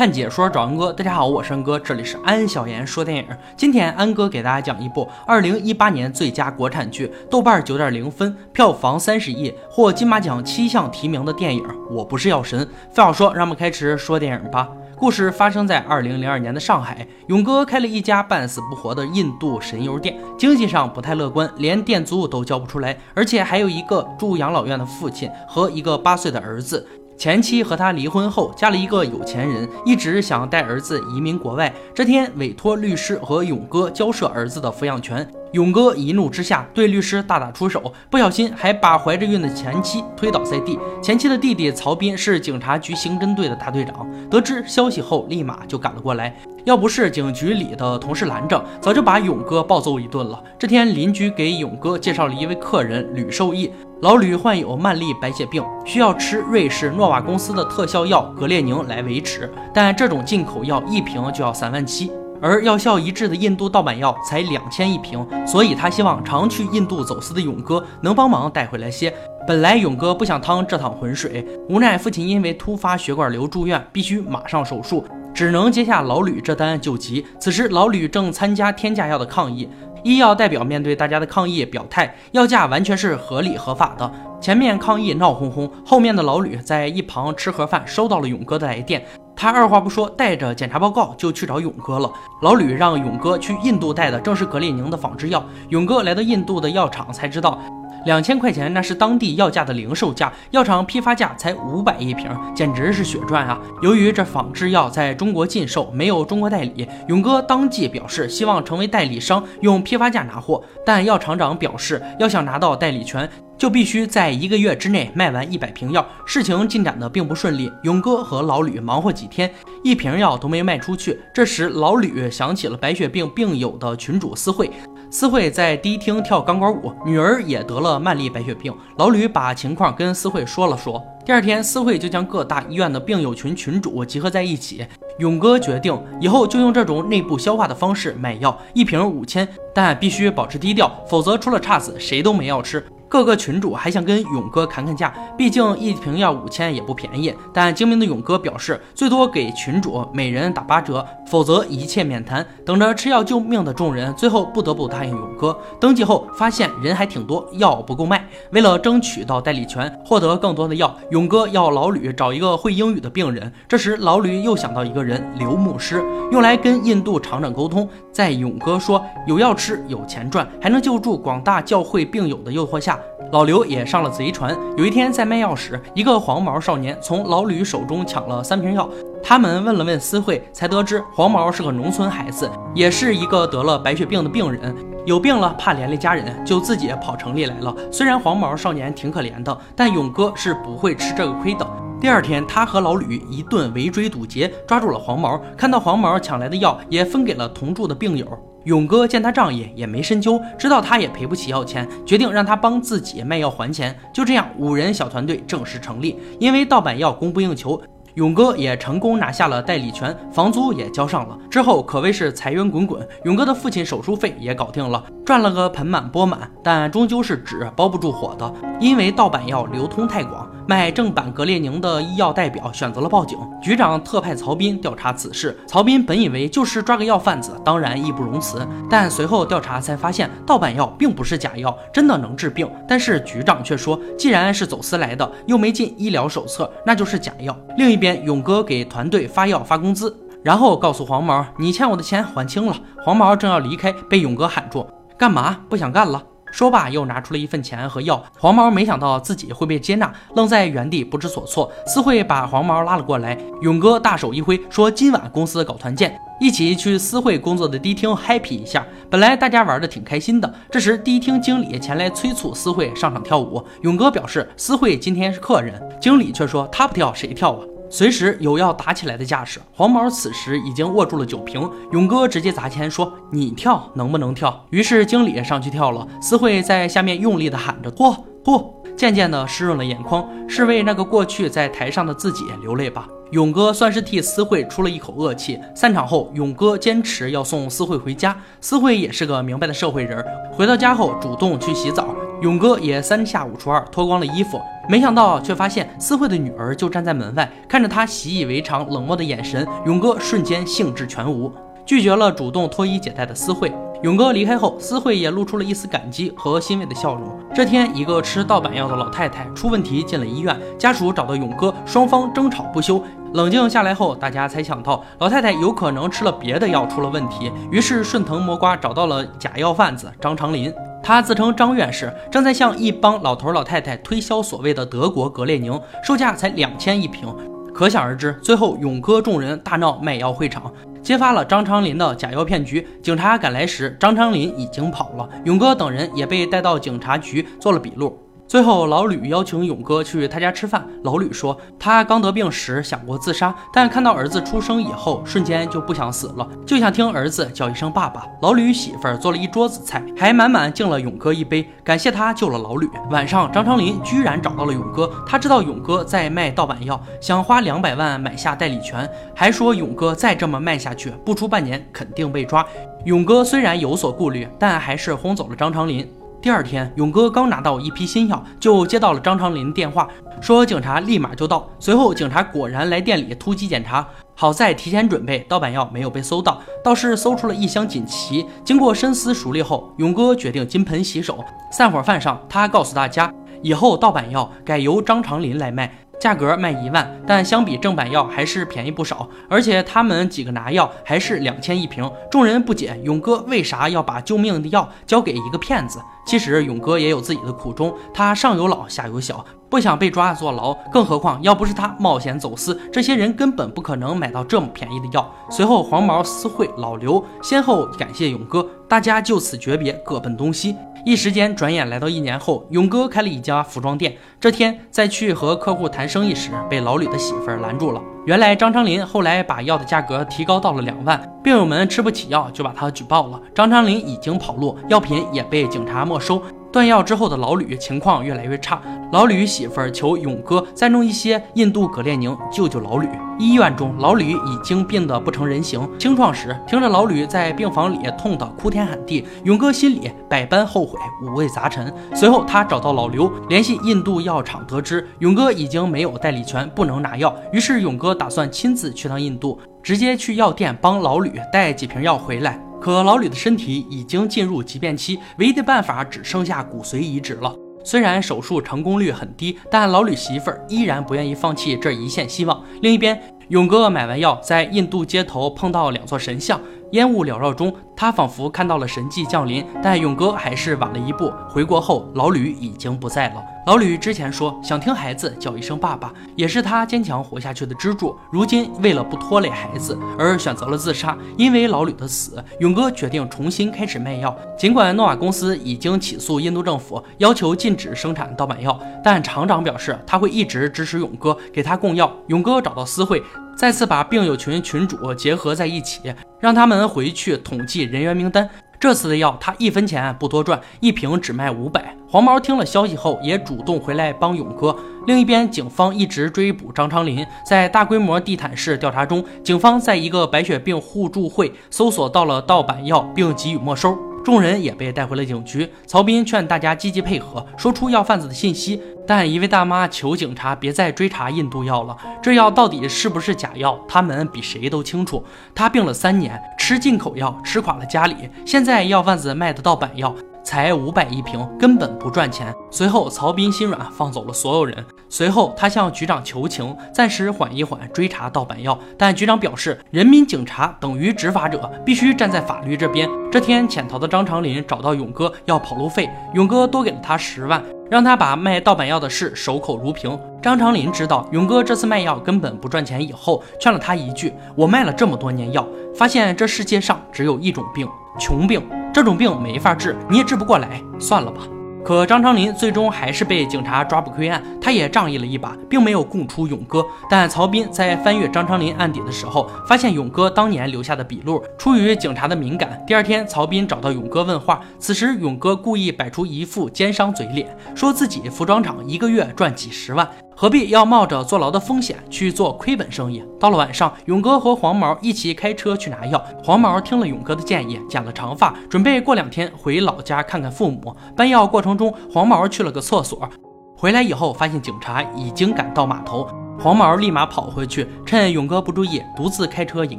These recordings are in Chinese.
看解说找安哥，大家好，我是安哥，这里是安小言说电影。今天安哥给大家讲一部二零一八年最佳国产剧，豆瓣九点零分，票房三十亿，获金马奖七项提名的电影《我不是药神》。废话说，让我们开始说电影吧。故事发生在二零零二年的上海，勇哥开了一家半死不活的印度神油店，经济上不太乐观，连店租都交不出来，而且还有一个住养老院的父亲和一个八岁的儿子。前妻和他离婚后，嫁了一个有钱人，一直想带儿子移民国外。这天，委托律师和勇哥交涉儿子的抚养权。勇哥一怒之下对律师大打出手，不小心还把怀着孕的前妻推倒在地。前妻的弟弟曹斌是警察局刑侦队的大队长，得知消息后立马就赶了过来。要不是警局里的同事拦着，早就把勇哥暴揍一顿了。这天，邻居给勇哥介绍了一位客人吕受益。老吕患有慢粒白血病，需要吃瑞士诺瓦公司的特效药格列宁来维持，但这种进口药一瓶就要三万七，而药效一致的印度盗版药才两千一瓶，所以他希望常去印度走私的勇哥能帮忙带回来些。本来勇哥不想趟这趟浑水，无奈父亲因为突发血管瘤住院，必须马上手术，只能接下老吕这单救急。此时老吕正参加天价药的抗议。医药代表面对大家的抗议，表态药价完全是合理合法的。前面抗议闹哄哄，后面的老吕在一旁吃盒饭，收到了勇哥的来电，他二话不说，带着检查报告就去找勇哥了。老吕让勇哥去印度带的正是格列宁的仿制药。勇哥来到印度的药厂才知道，两千块钱那是当地药价的零售价，药厂批发价才五百一瓶，简直是血赚啊！由于这仿制药在中国禁售，没有中国代理，勇哥当即表示希望成为代理商，用批发价拿货。但药厂长表示，要想拿到代理权。就必须在一个月之内卖完一百瓶药，事情进展的并不顺利。勇哥和老吕忙活几天，一瓶药都没卖出去。这时，老吕想起了白血病病友的群主私会，思慧在迪厅跳钢管舞，女儿也得了慢粒白血病。老吕把情况跟思慧说了说，第二天，思慧就将各大医院的病友群群主集合在一起。勇哥决定以后就用这种内部消化的方式买药，一瓶五千，但必须保持低调，否则出了岔子，谁都没药吃。各个群主还想跟勇哥砍砍价，毕竟一瓶药五千也不便宜。但精明的勇哥表示，最多给群主每人打八折，否则一切免谈。等着吃药救命的众人最后不得不答应勇哥。登记后发现人还挺多，药不够卖。为了争取到代理权，获得更多的药，勇哥要老吕找一个会英语的病人。这时老吕又想到一个人，刘牧师，用来跟印度厂长沟通。在勇哥说有药吃、有钱赚，还能救助广大教会病友的诱惑下。老刘也上了贼船。有一天在卖药时，一个黄毛少年从老吕手中抢了三瓶药。他们问了问私会，才得知黄毛是个农村孩子，也是一个得了白血病的病人。有病了怕连累家人，就自己跑城里来了。虽然黄毛少年挺可怜的，但勇哥是不会吃这个亏的。第二天，他和老吕一顿围追堵截，抓住了黄毛。看到黄毛抢来的药，也分给了同住的病友。勇哥见他仗义，也没深究，知道他也赔不起药钱，决定让他帮自己卖药还钱。就这样，五人小团队正式成立。因为盗版药供不应求。勇哥也成功拿下了代理权，房租也交上了。之后可谓是财源滚滚，勇哥的父亲手术费也搞定了，赚了个盆满钵满。但终究是纸包不住火的，因为盗版药流通太广，卖正版格列宁的医药代表选择了报警。局长特派曹斌调查此事。曹斌本以为就是抓个药贩子，当然义不容辞。但随后调查才发现，盗版药并不是假药，真的能治病。但是局长却说，既然是走私来的，又没进医疗手册，那就是假药。另一。边勇哥给团队发药发工资，然后告诉黄毛：“你欠我的钱还清了。”黄毛正要离开，被勇哥喊住：“干嘛？不想干了？”说罢又拿出了一份钱和药。黄毛没想到自己会被接纳，愣在原地不知所措。思慧把黄毛拉了过来，勇哥大手一挥说：“今晚公司搞团建，一起去思慧工作的迪厅 happy 一下。”本来大家玩的挺开心的，这时迪厅经理前来催促思慧上场跳舞。勇哥表示思慧今天是客人，经理却说他不跳谁跳啊？随时有要打起来的架势，黄毛此时已经握住了酒瓶，勇哥直接砸钱说：“你跳能不能跳？”于是经理也上去跳了，思慧在下面用力的喊着：“嚯嚯！”渐渐的湿润了眼眶，是为那个过去在台上的自己流泪吧。勇哥算是替思慧出了一口恶气。散场后，勇哥坚持要送思慧回家，思慧也是个明白的社会人，回到家后主动去洗澡。勇哥也三下五除二脱光了衣服，没想到却发现思慧的女儿就站在门外，看着他习以为常冷漠的眼神，勇哥瞬间兴致全无，拒绝了主动脱衣解带的思慧。勇哥离开后，思慧也露出了一丝感激和欣慰的笑容。这天，一个吃盗版药的老太太出问题进了医院，家属找到勇哥，双方争吵不休。冷静下来后，大家才想到老太太有可能吃了别的药出了问题，于是顺藤摸瓜找到了假药贩子张长林。他自称张院士，正在向一帮老头老太太推销所谓的德国格列宁，售价才两千一瓶。可想而知，最后勇哥众人大闹卖药会场。揭发了张昌林的假药骗局。警察赶来时，张昌林已经跑了。勇哥等人也被带到警察局做了笔录。最后，老吕邀请勇哥去他家吃饭。老吕说，他刚得病时想过自杀，但看到儿子出生以后，瞬间就不想死了，就想听儿子叫一声爸爸。老吕媳妇儿做了一桌子菜，还满满敬了勇哥一杯，感谢他救了老吕。晚上，张长林居然找到了勇哥，他知道勇哥在卖盗版药，想花两百万买下代理权，还说勇哥再这么卖下去，不出半年肯定被抓。勇哥虽然有所顾虑，但还是轰走了张长林。第二天，勇哥刚拿到一批新药，就接到了张长林的电话，说警察立马就到。随后，警察果然来店里突击检查，好在提前准备，盗版药没有被搜到，倒是搜出了一箱锦旗。经过深思熟虑后，勇哥决定金盆洗手。散伙饭上，他告诉大家，以后盗版药改由张长林来卖。价格卖一万，但相比正版药还是便宜不少。而且他们几个拿药还是两千一瓶。众人不解勇哥为啥要把救命的药交给一个骗子。其实勇哥也有自己的苦衷，他上有老下有小，不想被抓坐牢。更何况要不是他冒险走私，这些人根本不可能买到这么便宜的药。随后黄毛、私会、老刘先后感谢勇哥，大家就此诀别，各奔东西。一时间，转眼来到一年后，勇哥开了一家服装店。这天，在去和客户谈生意时，被老吕的媳妇儿拦住了。原来，张昌林后来把药的价格提高到了两万，病友们吃不起药，就把他举报了。张昌林已经跑路，药品也被警察没收。断药之后的老吕情况越来越差，老吕媳妇儿求勇哥再弄一些印度葛列宁救救老吕。医院中，老吕已经病得不成人形，清创时听着老吕在病房里痛得哭天喊地，勇哥心里百般后悔，五味杂陈。随后他找到老刘，联系印度药厂，得知勇哥已经没有代理权，不能拿药，于是勇哥打算亲自去趟印度，直接去药店帮老吕带几瓶药回来。可老吕的身体已经进入急变期，唯一的办法只剩下骨髓移植了。虽然手术成功率很低，但老吕媳妇儿依然不愿意放弃这一线希望。另一边，勇哥买完药，在印度街头碰到两座神像，烟雾缭绕中。他仿佛看到了神迹降临，但勇哥还是晚了一步。回国后，老吕已经不在了。老吕之前说想听孩子叫一声爸爸，也是他坚强活下去的支柱。如今为了不拖累孩子而选择了自杀。因为老吕的死，勇哥决定重新开始卖药。尽管诺瓦公司已经起诉印度政府，要求禁止生产盗版药，但厂长表示他会一直支持勇哥，给他供药。勇哥找到私会，再次把病友群群主结合在一起，让他们回去统计。人员名单，这次的药他一分钱不多赚，一瓶只卖五百。黄毛听了消息后，也主动回来帮勇哥。另一边，警方一直追捕张长林，在大规模地毯式调查中，警方在一个白血病互助会搜索到了盗版药，并给予没收。众人也被带回了警局。曹斌劝大家积极配合，说出药贩子的信息。但一位大妈求警察别再追查印度药了，这药到底是不是假药，他们比谁都清楚。他病了三年，吃进口药吃垮了家里，现在药贩子卖的盗版药。才五百一瓶，根本不赚钱。随后，曹斌心软，放走了所有人。随后，他向局长求情，暂时缓一缓追查盗版药。但局长表示，人民警察等于执法者，必须站在法律这边。这天，潜逃的张长林找到勇哥要跑路费，勇哥多给了他十万，让他把卖盗版药的事守口如瓶。张长林知道勇哥这次卖药根本不赚钱，以后劝了他一句：“我卖了这么多年药，发现这世界上只有一种病，穷病。”这种病没法治，你也治不过来，算了吧。可张昌林最终还是被警察抓捕归案，他也仗义了一把，并没有供出勇哥。但曹斌在翻阅张昌林案底的时候，发现勇哥当年留下的笔录。出于警察的敏感，第二天曹斌找到勇哥问话。此时勇哥故意摆出一副奸商嘴脸，说自己服装厂一个月赚几十万。何必要冒着坐牢的风险去做亏本生意？到了晚上，勇哥和黄毛一起开车去拿药。黄毛听了勇哥的建议，剪了长发，准备过两天回老家看看父母。搬药过程中，黄毛去了个厕所，回来以后发现警察已经赶到码头。黄毛立马跑回去，趁勇哥不注意，独自开车引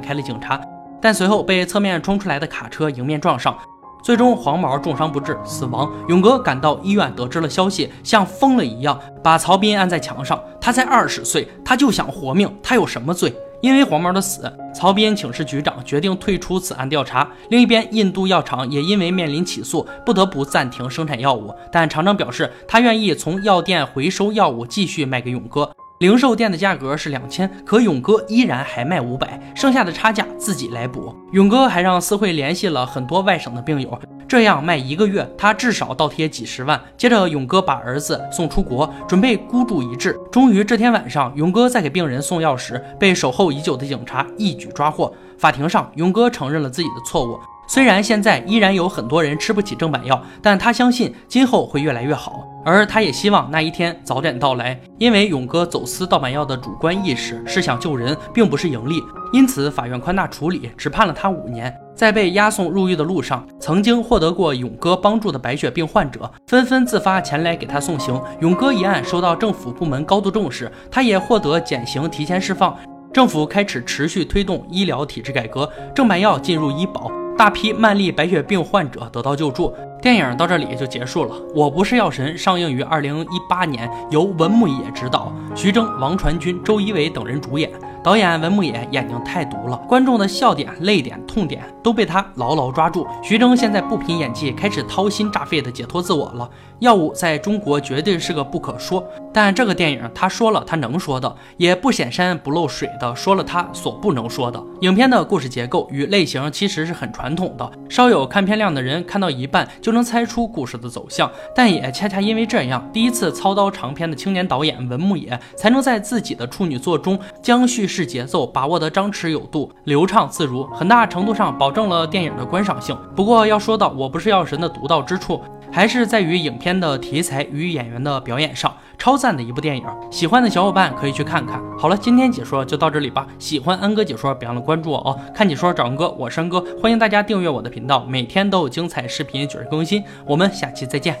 开了警察，但随后被侧面冲出来的卡车迎面撞上，最终黄毛重伤不治死亡。勇哥赶到医院，得知了消息，像疯了一样把曹斌按在墙上。他才二十岁，他就想活命，他有什么罪？因为黄毛的死，曹斌请示局长，决定退出此案调查。另一边，印度药厂也因为面临起诉，不得不暂停生产药物。但厂长表示，他愿意从药店回收药物，继续卖给勇哥。零售店的价格是两千，可勇哥依然还卖五百，剩下的差价自己来补。勇哥还让思慧联系了很多外省的病友，这样卖一个月，他至少倒贴几十万。接着，勇哥把儿子送出国，准备孤注一掷。终于这天晚上，勇哥在给病人送药时，被守候已久的警察一举抓获。法庭上，勇哥承认了自己的错误。虽然现在依然有很多人吃不起正版药，但他相信今后会越来越好，而他也希望那一天早点到来。因为勇哥走私盗版药的主观意识是想救人，并不是盈利，因此法院宽大处理，只判了他五年。在被押送入狱的路上，曾经获得过勇哥帮助的白血病患者纷纷自发前来给他送行。勇哥一案受到政府部门高度重视，他也获得减刑提前释放。政府开始持续推动医疗体制改革，正版药进入医保。大批慢粒白血病患者得到救助。电影到这里就结束了。我不是药神上映于二零一八年，由文牧野执导，徐峥、王传君、周一围等人主演。导演文牧野眼睛太毒了，观众的笑点、泪点、痛点都被他牢牢抓住。徐峥现在不凭演技，开始掏心炸肺的解脱自我了。药物在中国绝对是个不可说，但这个电影他说了他能说的，也不显山不漏水的说了他所不能说的。影片的故事结构与类型其实是很传统的，稍有看片量的人看到一半就能猜出故事的走向。但也恰恰因为这样，第一次操刀长片的青年导演文牧野才能在自己的处女作中将叙事节奏把握得张弛有度、流畅自如，很大程度上保证了电影的观赏性。不过要说到我不是药神的独到之处。还是在于影片的题材与演员的表演上，超赞的一部电影。喜欢的小伙伴可以去看看。好了，今天解说就到这里吧。喜欢安哥解说，别忘了关注我哦。看解说找安哥，我是安哥，欢迎大家订阅我的频道，每天都有精彩视频准时更新。我们下期再见。